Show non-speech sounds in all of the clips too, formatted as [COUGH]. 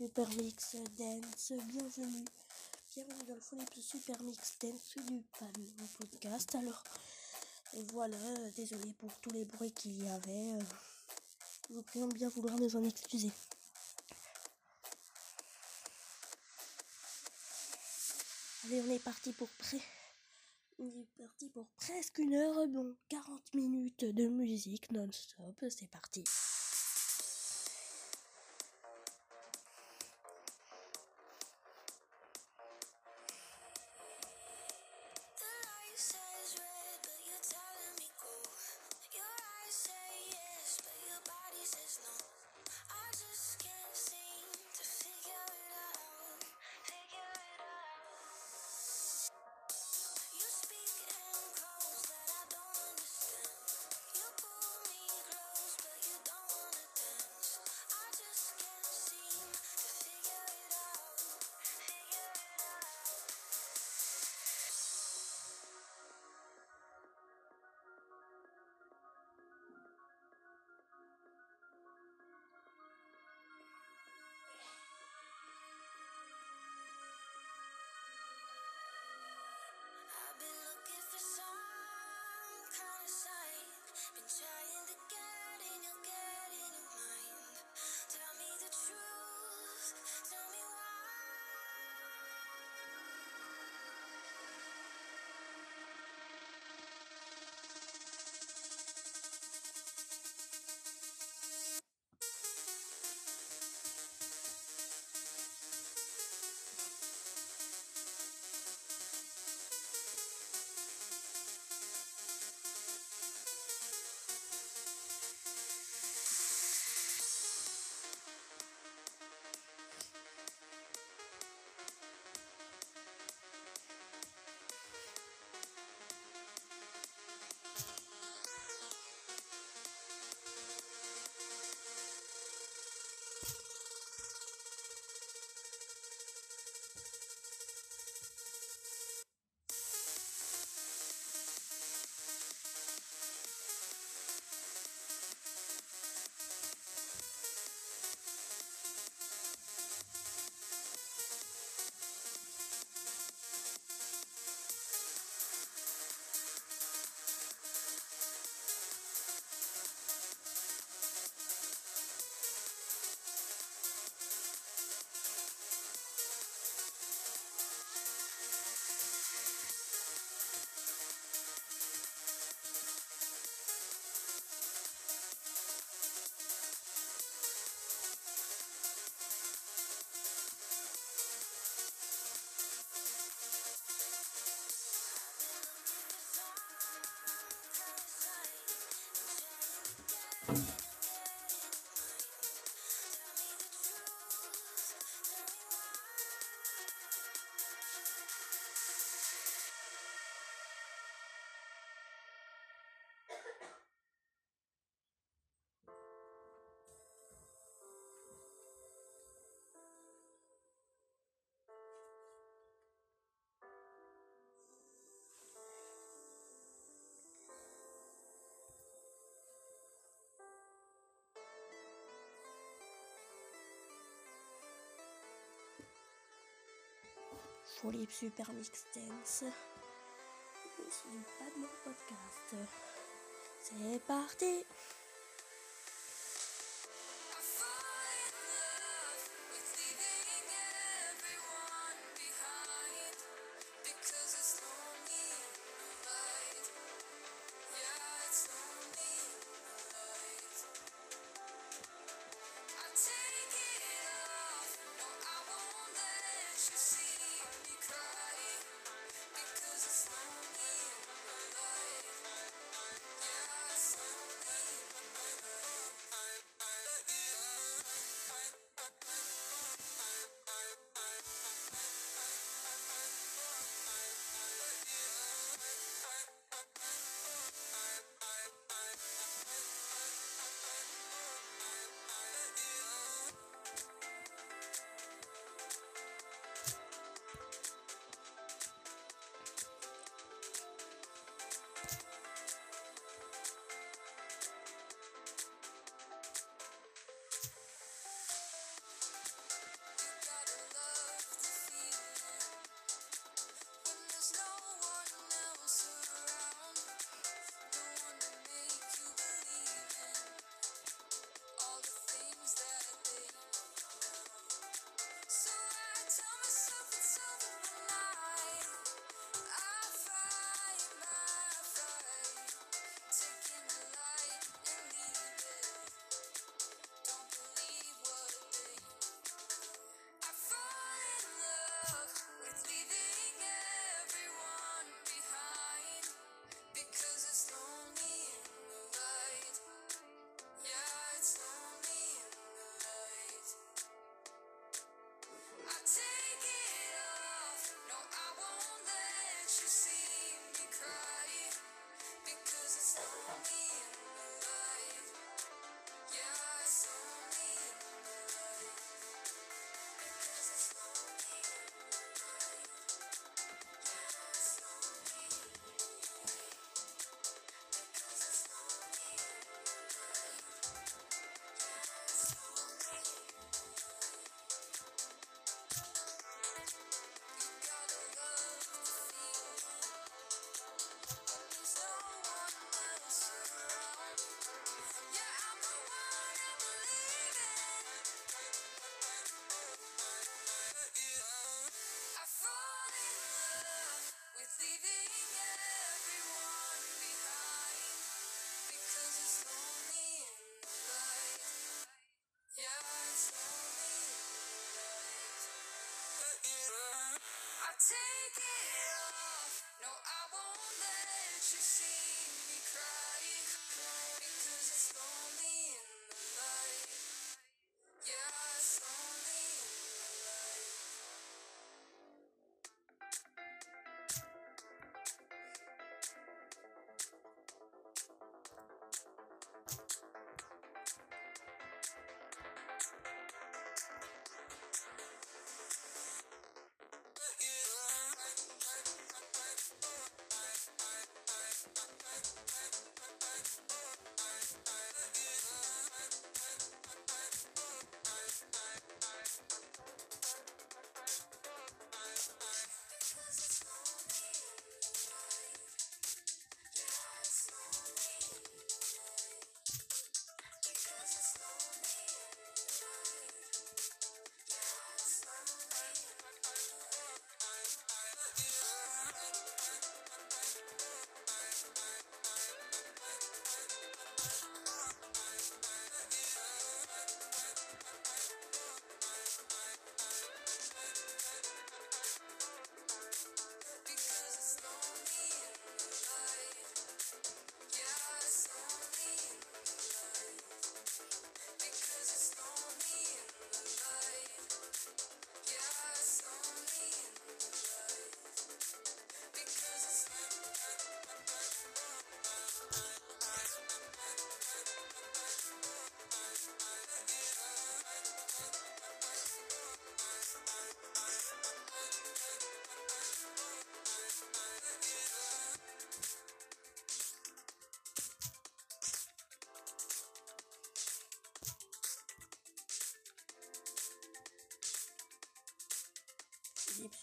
Super Mix Dance, bienvenue. Bienvenue dans le Philips Super Mix Dance du Palme podcast. Alors, voilà, désolé pour tous les bruits qu'il y avait. Prie de bien vouloir nous en excuser. Allez, on est parti pour près. On est parti pour presque une heure, bon, 40 minutes de musique non-stop, c'est parti. Folie Super Mix Dance. Je suis pas de mon podcast. C'est parti!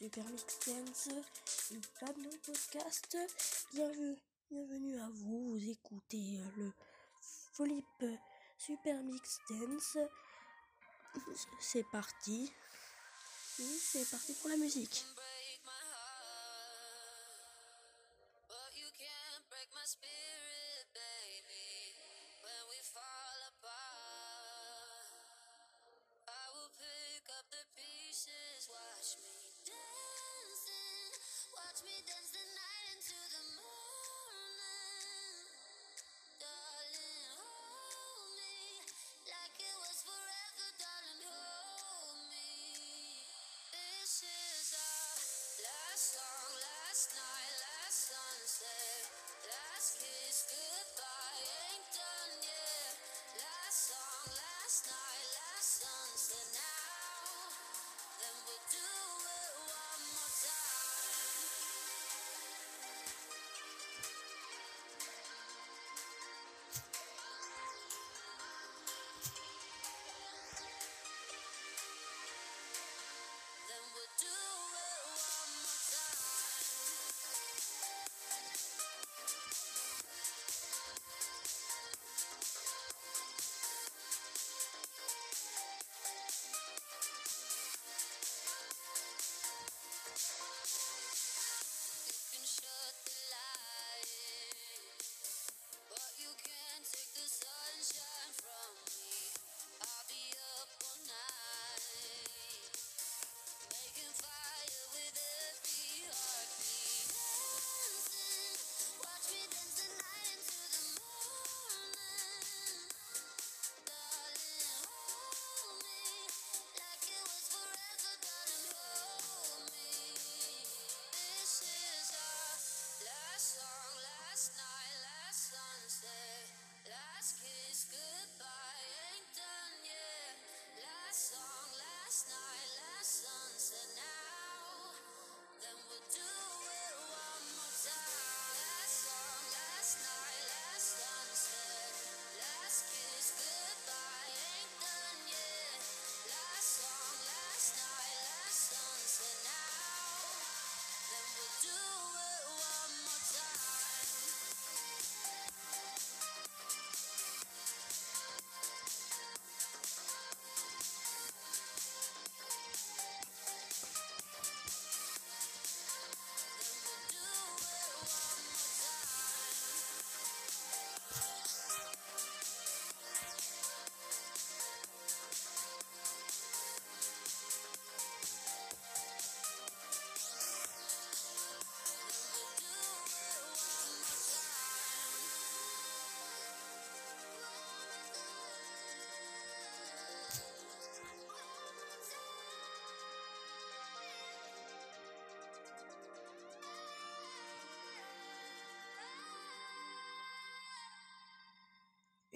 Super Mix Dance, une de podcast. Bienvenue, bienvenue à vous. Vous écoutez le Flip Super Mix Dance. C'est parti. C'est parti pour la musique. said last kiss goodbye.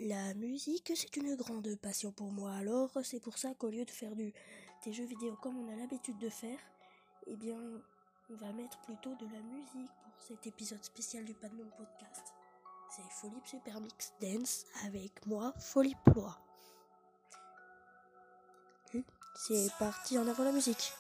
La musique, c'est une grande passion pour moi. Alors, c'est pour ça qu'au lieu de faire des jeux vidéo comme on a l'habitude de faire, eh bien, on va mettre plutôt de la musique pour cet épisode spécial du Panon Podcast. C'est Folie Super Mix Dance avec moi, Folie Ploie. C'est parti en avant la musique.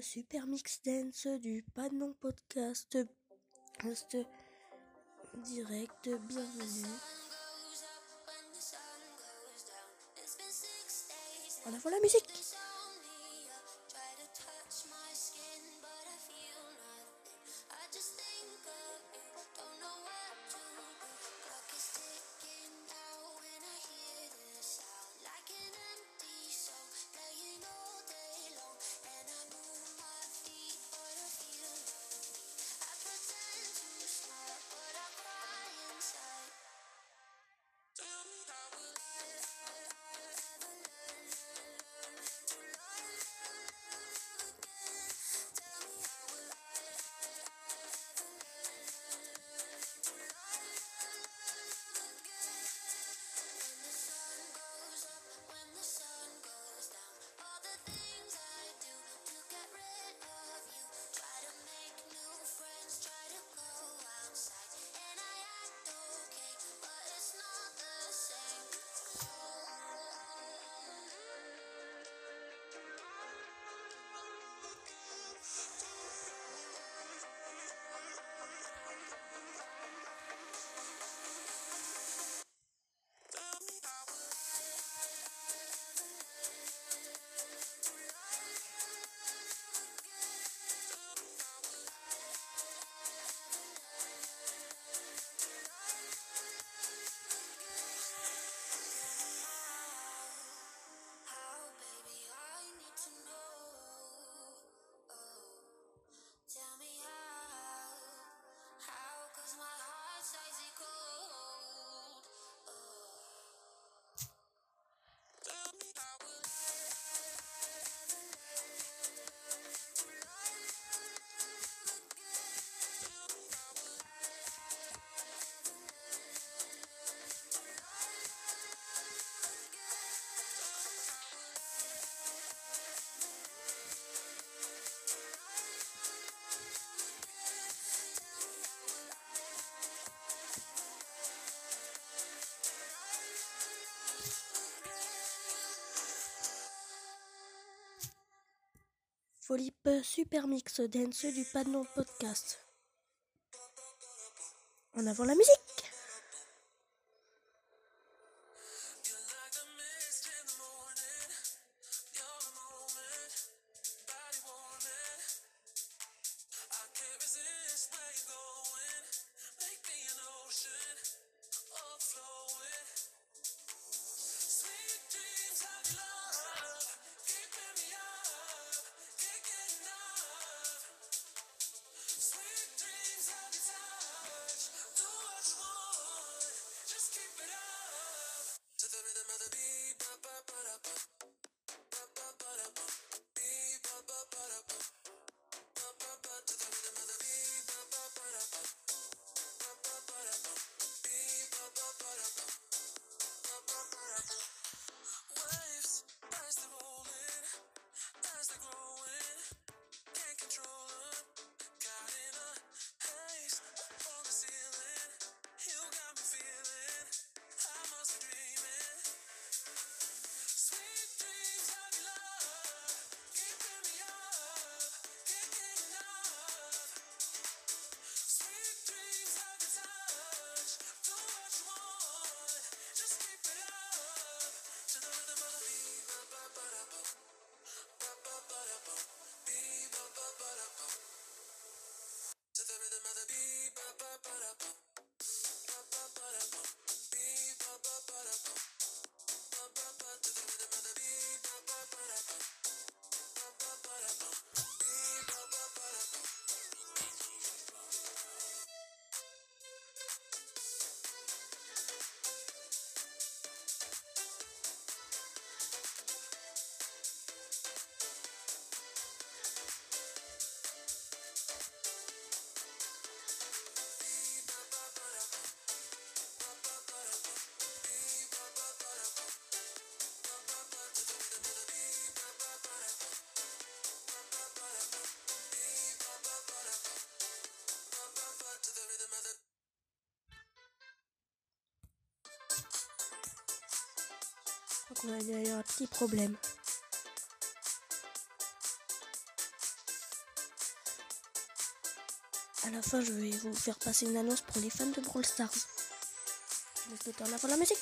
Super Mix Dance du Panon Podcast. Direct, bienvenue. En avant la musique. Folip Super Mix Dance du Panon Podcast. En avant la musique On a eu un petit problème. À la fin, je vais vous faire passer une annonce pour les fans de Brawl Stars. Je laisse le temps pour la musique.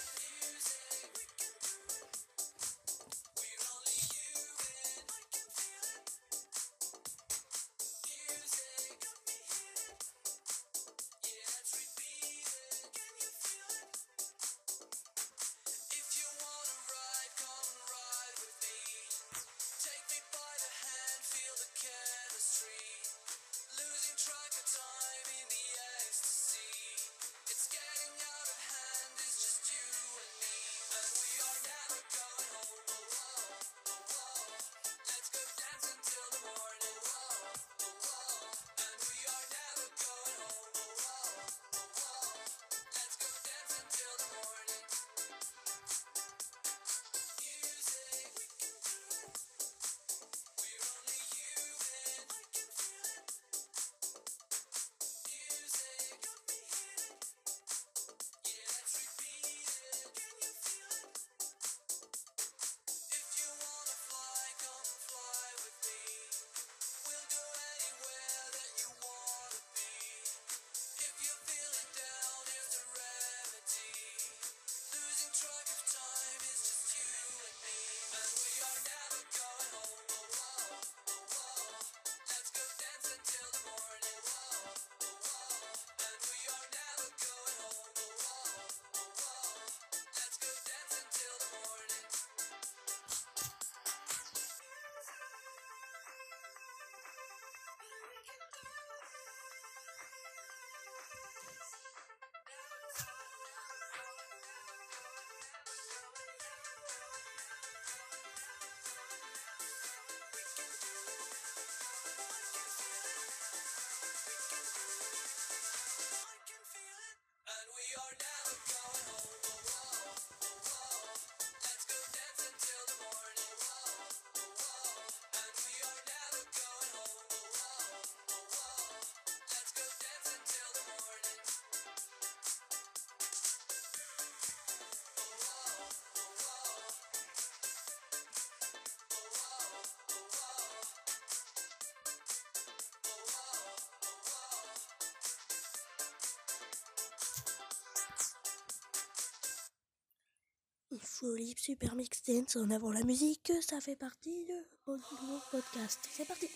Folie Super Mix Dance en avant la musique, ça fait partie de mon podcast. C'est parti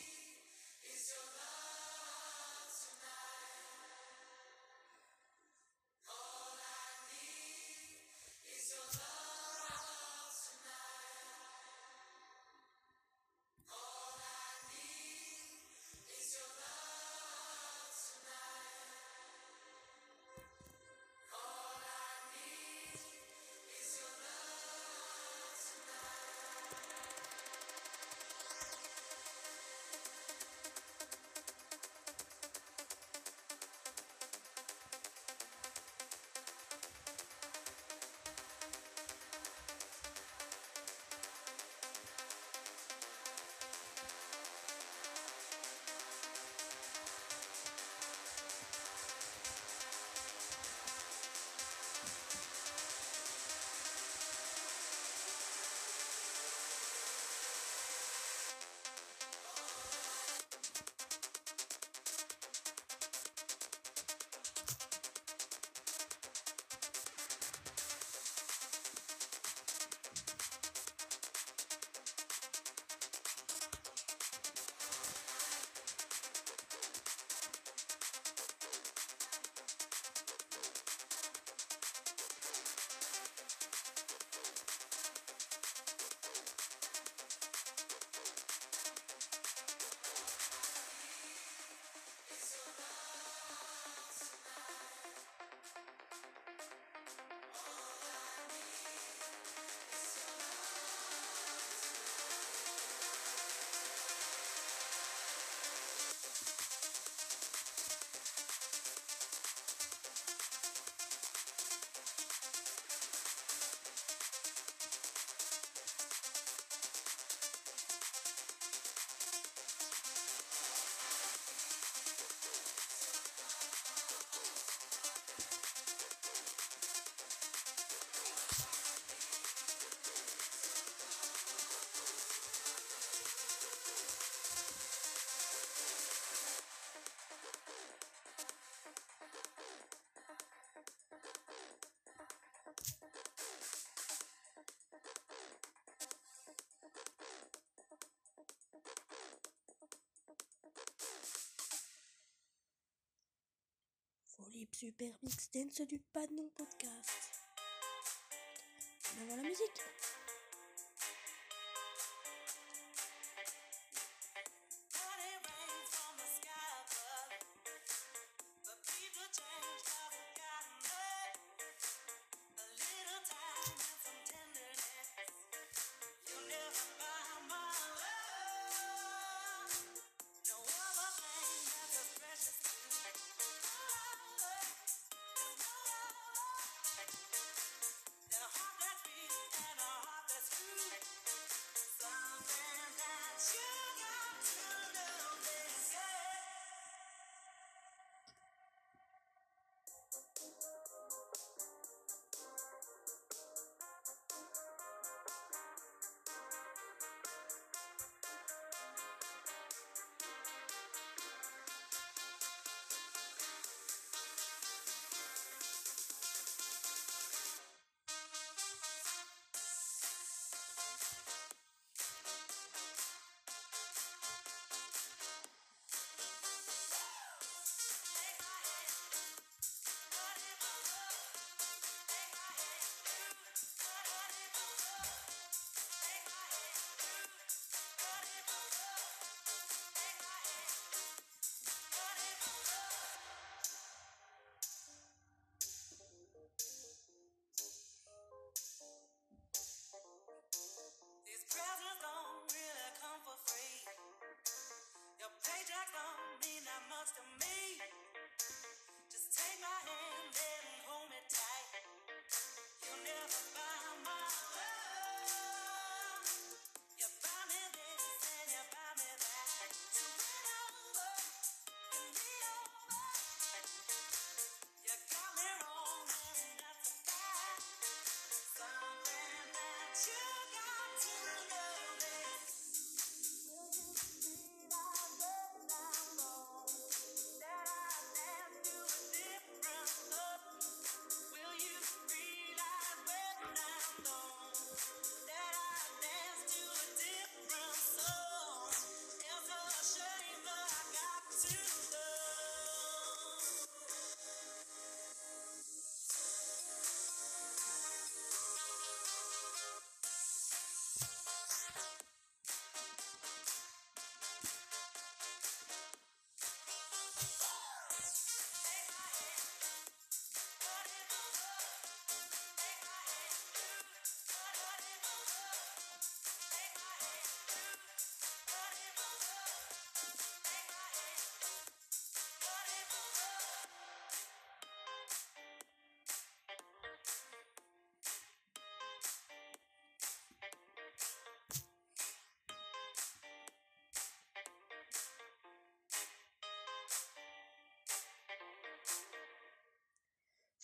Folie Super Mix Dance du Panon Podcast.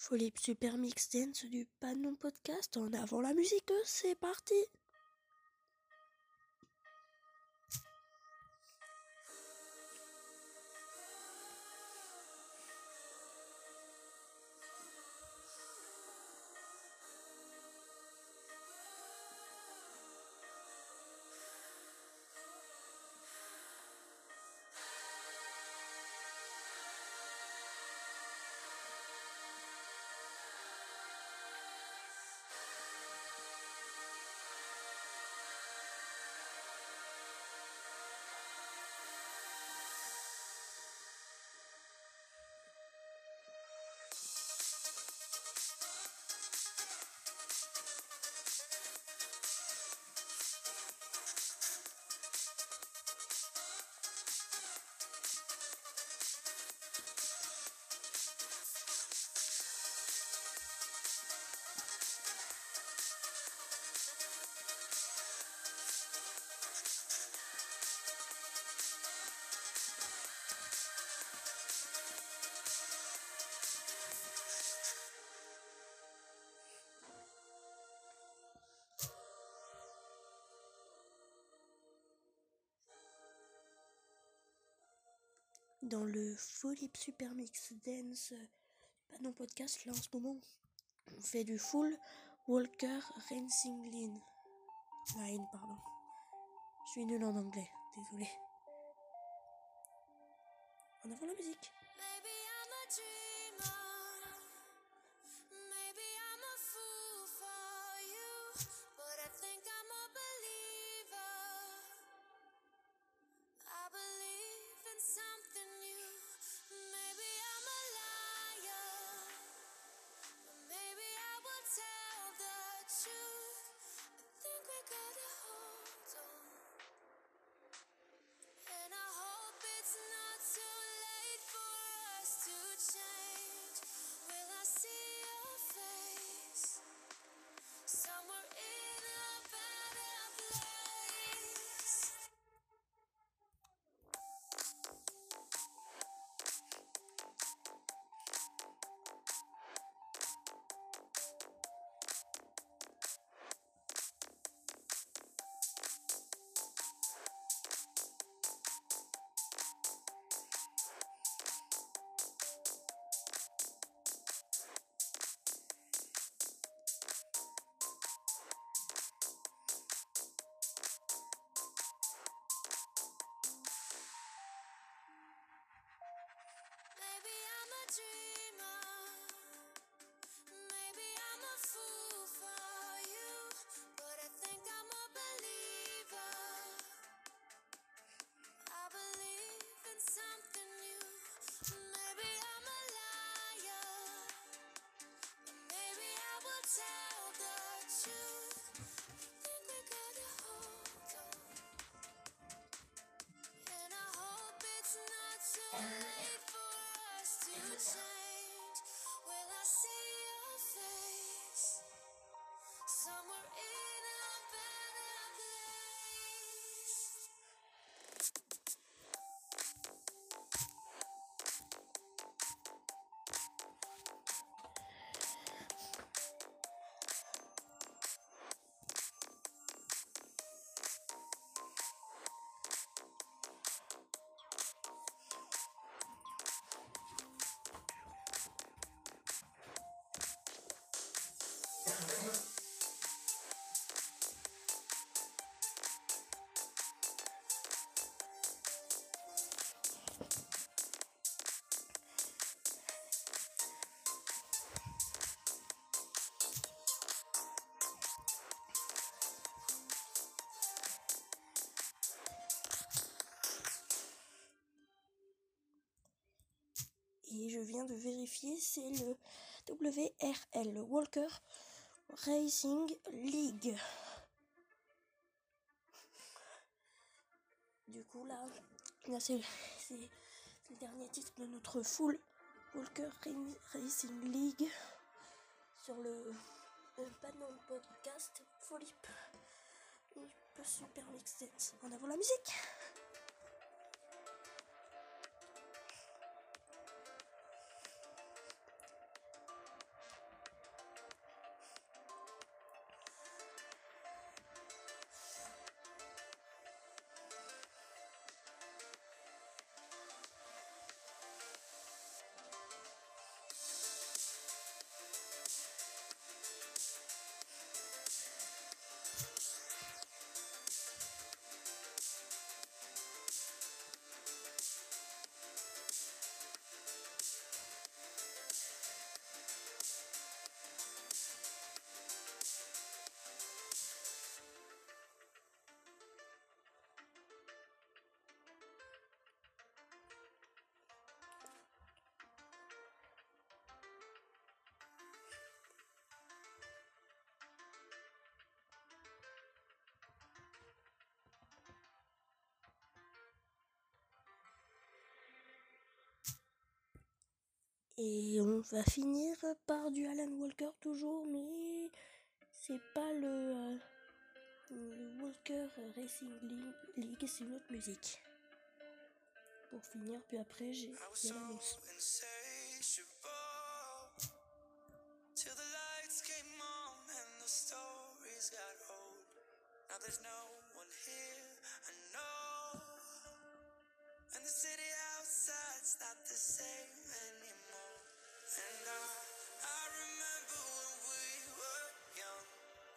Folie Super Mix Dance du Panon Podcast. En avant la musique, c'est parti. Dans le Folie Super Mix Dance Panon Podcast. Là en ce moment, on fait du full Walker Racing Line. Line, pardon. Je suis nul en anglais, désolé. En avant la musique. Viens de vérifier, c'est le WRL, Walker Racing League. Du coup, là, là c'est le dernier titre de notre full Walker Ra- Racing League sur le, le Panon Podcast Folip. Super Mix Dance. En avant la musique! Et on va finir par du Alan Walker toujours, mais c'est pas le, euh, le Walker Racing League, c'est une autre musique. Pour finir, puis après j'ai l'annonce. and the stories got old. Now there's no one here I know, and the city outside's not the same. And I, I remember when we were young,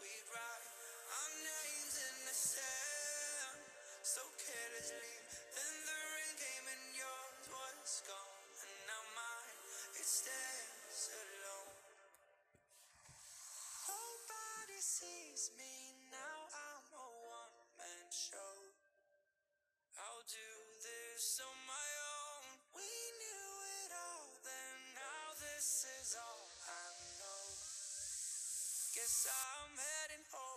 we'd write our names in the sand so carelessly. Then the rain came and yours was gone, and now mine it stands alone. Nobody sees me now. I'm a one-man show. I'll do this on my own. This is all I know. Guess I'm heading home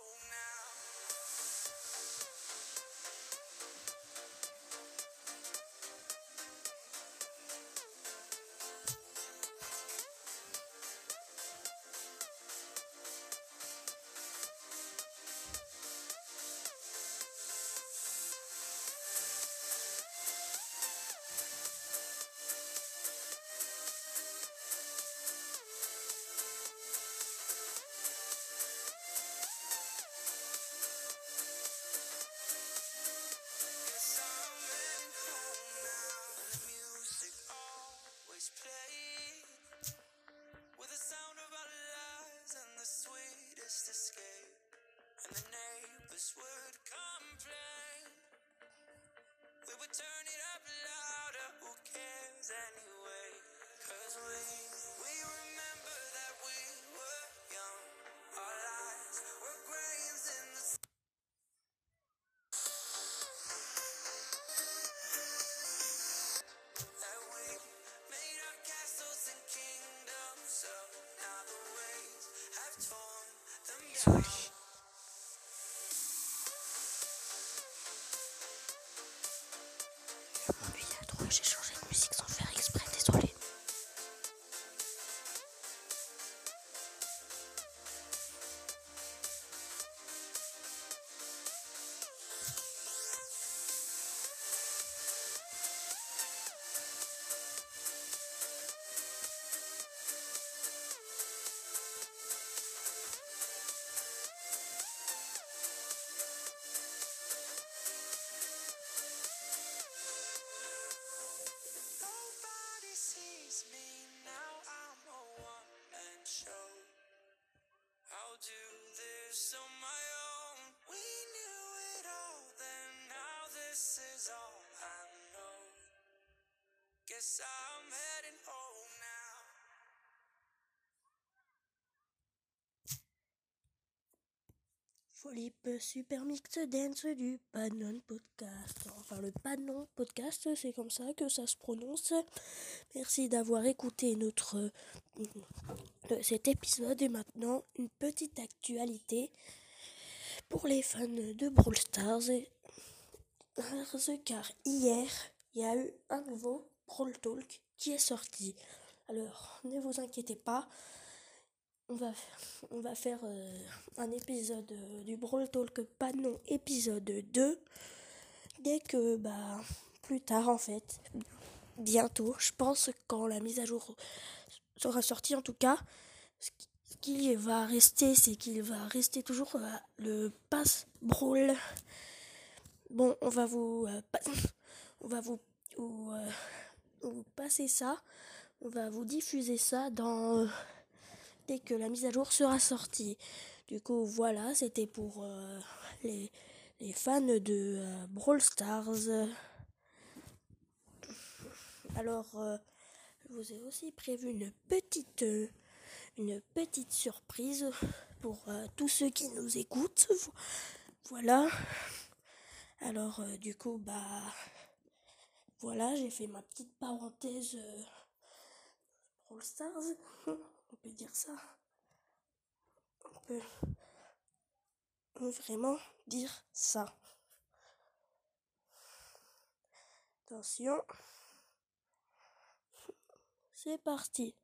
Guess I'm heading home now. Philippe Super Mix Dance du Panon Podcast. Enfin, le Panon Podcast, c'est comme ça que ça se prononce. Merci d'avoir écouté notre euh, cet épisode et maintenant une petite actualité pour les fans de Brawl Stars. Et- Car hier, il y a eu un nouveau Brawl Talk qui est sorti. Alors, ne vous inquiétez pas, on va, faire euh, un épisode euh, du Brawl Talk Panon épisode 2 dès que, bah, plus tard en fait, bientôt, je pense quand la mise à jour sera sortie en tout cas, ce qui- va rester, c'est qu'il va rester toujours euh, le pass Brawl. Bon, on va vous, [LAUGHS] on va vous, vous passer ça, on va vous diffuser ça dans... euh, dès que la mise à jour sera sortie. Du coup, voilà, c'était pour euh, les, fans de euh, Brawl Stars. Alors, je vous ai aussi prévu une petite, une petite surprise pour tous ceux qui nous écoutent. Vo- Voilà. Alors, du coup, bah, voilà, j'ai fait ma petite parenthèse euh, Stars. [LAUGHS] On peut dire ça. On peut vraiment dire ça. Attention. C'est parti.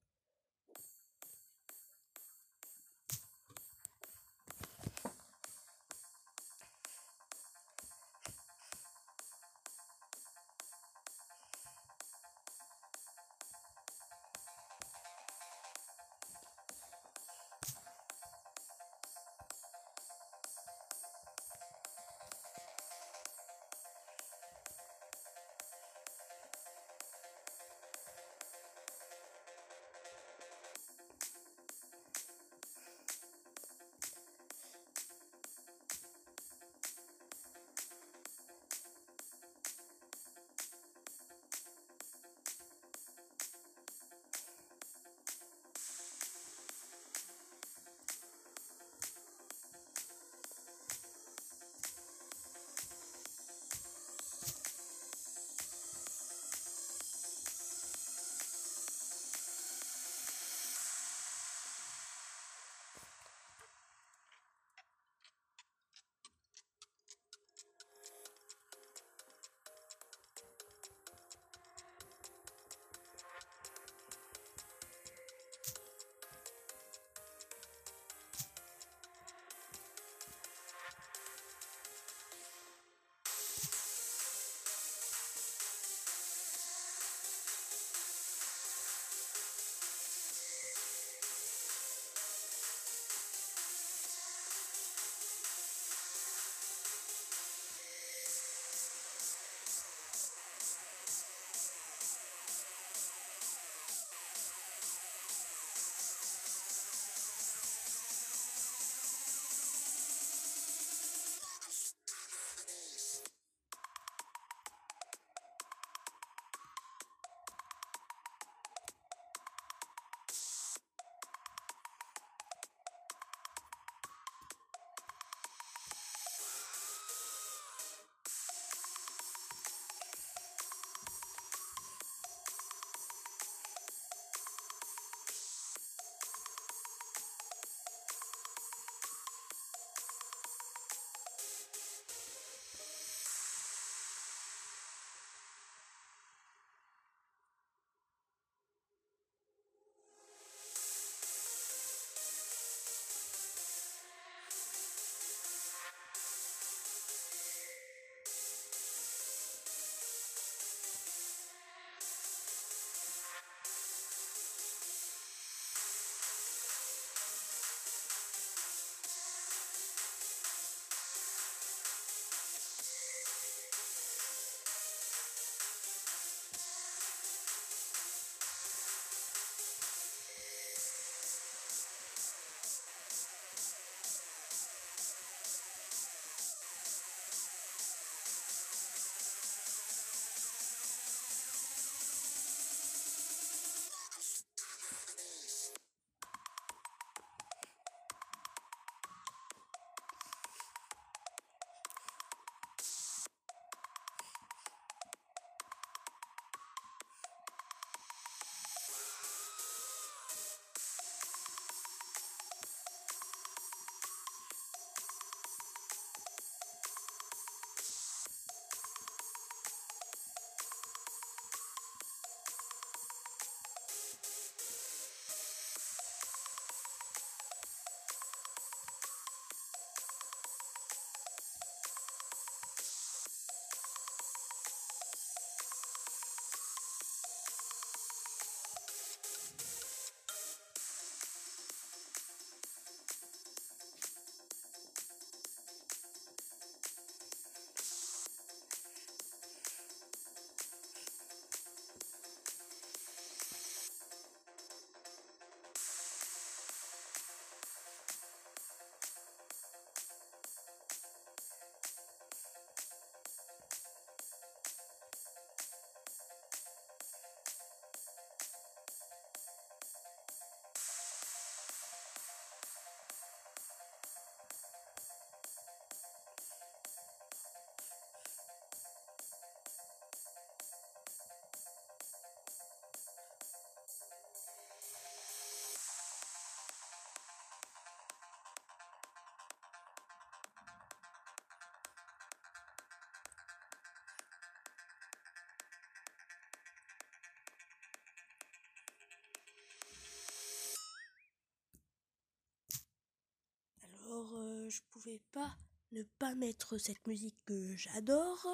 Je pouvais pas ne pas mettre cette musique que j'adore.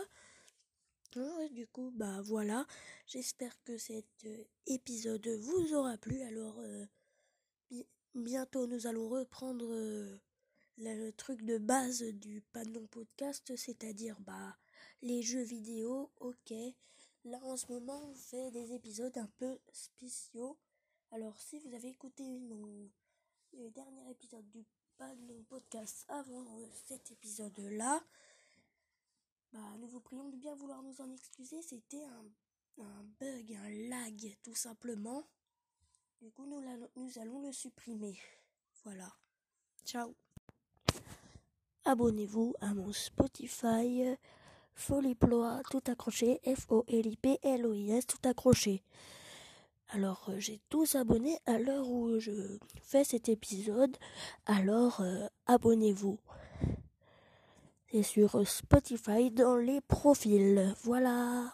Hein, du coup, bah voilà. J'espère que cet euh, épisode vous aura plu. Alors, euh, bi- bientôt nous allons reprendre euh, le truc de base du Panon Podcast, c'est-à-dire bah les jeux vidéo. Ok. Là en ce moment, on fait des épisodes un peu spéciaux. Alors, si vous avez écouté mon le dernier épisode du Panon Podcast avant euh, cet épisode-là, bah, nous vous prions de bien vouloir nous en excuser. C'était un, bug, un lag, tout simplement. Du coup, nous, l'allons- nous allons le supprimer. Voilà. Ciao. Abonnez-vous à mon Spotify. Foliploa, tout accroché. F-O-L-I-P-L-O-I-S, tout accroché. Alors, euh, j'ai tous abonnés à l'heure où je fais cet épisode. Alors, euh, abonnez-vous. C'est sur Spotify dans les profils. Voilà.